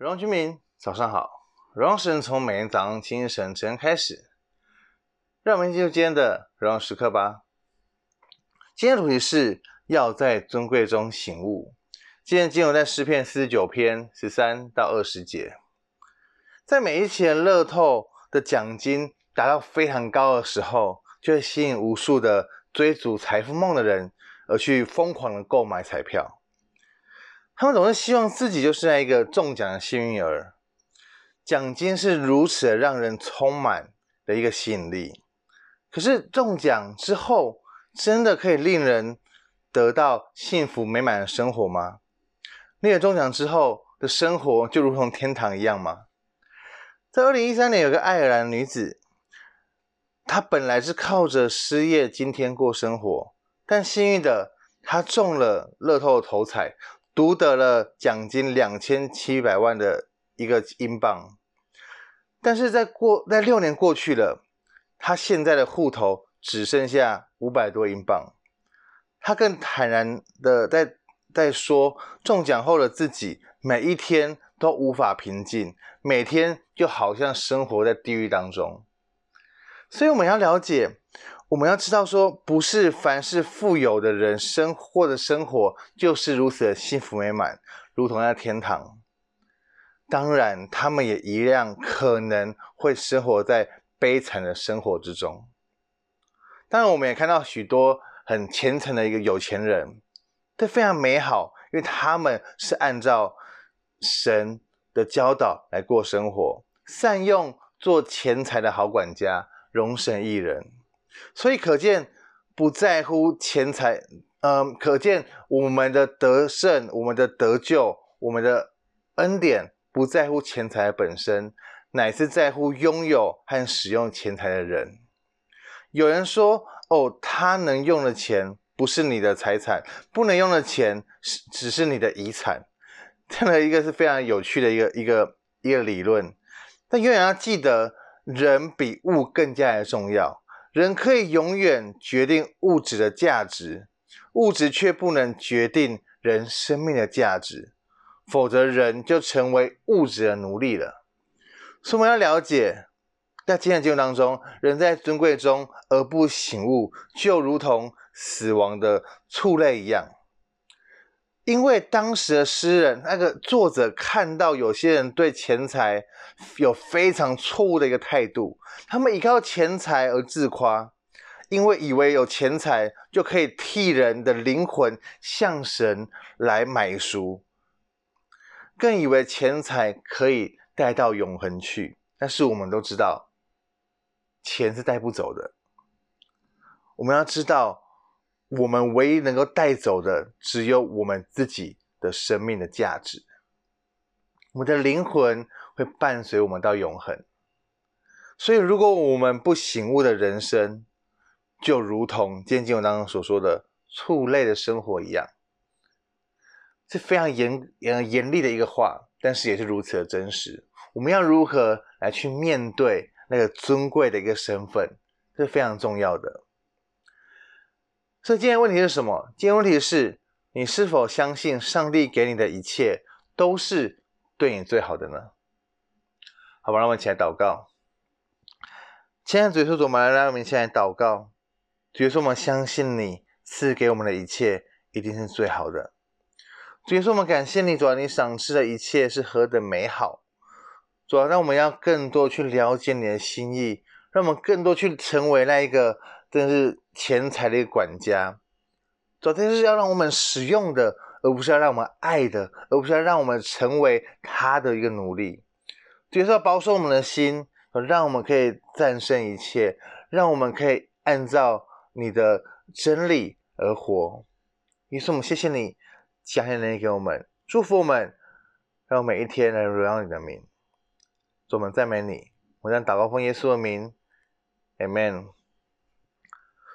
荣耀居民，早上好！荣耀神从每天早上清晨晨开始，让我们进入今天的荣耀时刻吧。今天的主题是要在尊贵中醒悟。今天经文在诗篇四十九篇十三到二十节。在每一期的乐透的奖金达到非常高的时候，就会吸引无数的追逐财富梦的人而去疯狂的购买彩票。他们总是希望自己就是那一个中奖的幸运儿，奖金是如此的让人充满的一个吸引力。可是中奖之后，真的可以令人得到幸福美满的生活吗？那个中奖之后的生活就如同天堂一样吗？在二零一三年，有个爱尔兰女子，她本来是靠着失业今天过生活，但幸运的她中了乐透的头彩。独得了奖金两千七百万的一个英镑，但是在过在六年过去了，他现在的户头只剩下五百多英镑。他更坦然的在在说，中奖后的自己每一天都无法平静，每天就好像生活在地狱当中。所以我们要了解。我们要知道说，不是凡是富有的人生活的生活就是如此的幸福美满，如同在天堂。当然，他们也一样可能会生活在悲惨的生活之中。当然，我们也看到许多很虔诚的一个有钱人，这非常美好，因为他们是按照神的教导来过生活，善用做钱财的好管家，容神一人。所以可见，不在乎钱财，嗯，可见我们的得胜、我们的得救、我们的恩典，不在乎钱财本身，乃是在乎拥有和使用钱财的人。有人说：“哦，他能用的钱不是你的财产，不能用的钱是只是你的遗产。”这样的一个是非常有趣的一个一个一个理论。但永远要记得，人比物更加的重要。人可以永远决定物质的价值，物质却不能决定人生命的价值，否则人就成为物质的奴隶了。所以我们要了解，在今天的经文当中，人在尊贵中而不醒悟，就如同死亡的畜类一样。因为当时的诗人，那个作者看到有些人对钱财有非常错误的一个态度，他们依靠钱财而自夸，因为以为有钱财就可以替人的灵魂向神来买赎，更以为钱财可以带到永恒去。但是我们都知道，钱是带不走的。我们要知道。我们唯一能够带走的，只有我们自己的生命的价值。我们的灵魂会伴随我们到永恒。所以，如果我们不醒悟的人生，就如同今天经文当中所说的畜类的生活一样，是非常严严严厉的一个话，但是也是如此的真实。我们要如何来去面对那个尊贵的一个身份，这是非常重要的。所以今天问题是什么？今天问题是你是否相信上帝给你的一切都是对你最好的呢？好吧，让我们一起来祷告。亲爱的主耶稣，我们来，让我们一起来祷告。主耶稣，我们相信你赐给我们的一切一定是最好的。主耶稣，我们感谢你，主啊，你赏赐的一切是何等美好。主啊，让我们要更多去了解你的心意，让我们更多去成为那一个。真是钱财的一个管家，昨天是要让我们使用的，而不是要让我们爱的，而不是要让我们成为他的一个奴隶。就是要保守我们的心，让我们可以战胜一切，让我们可以按照你的真理而活。于是我们谢谢你，加添能力给我们，祝福我们，让我每一天来荣耀你的名。主，我们赞美你，我将祷告奉耶稣的名，Amen。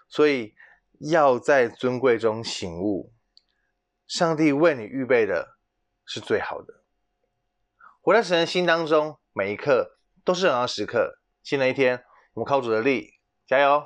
所以要在尊贵中醒悟，上帝为你预备的是最好的。活在神的心当中，每一刻都是荣耀时刻。新的一天，我们靠主的力，加油！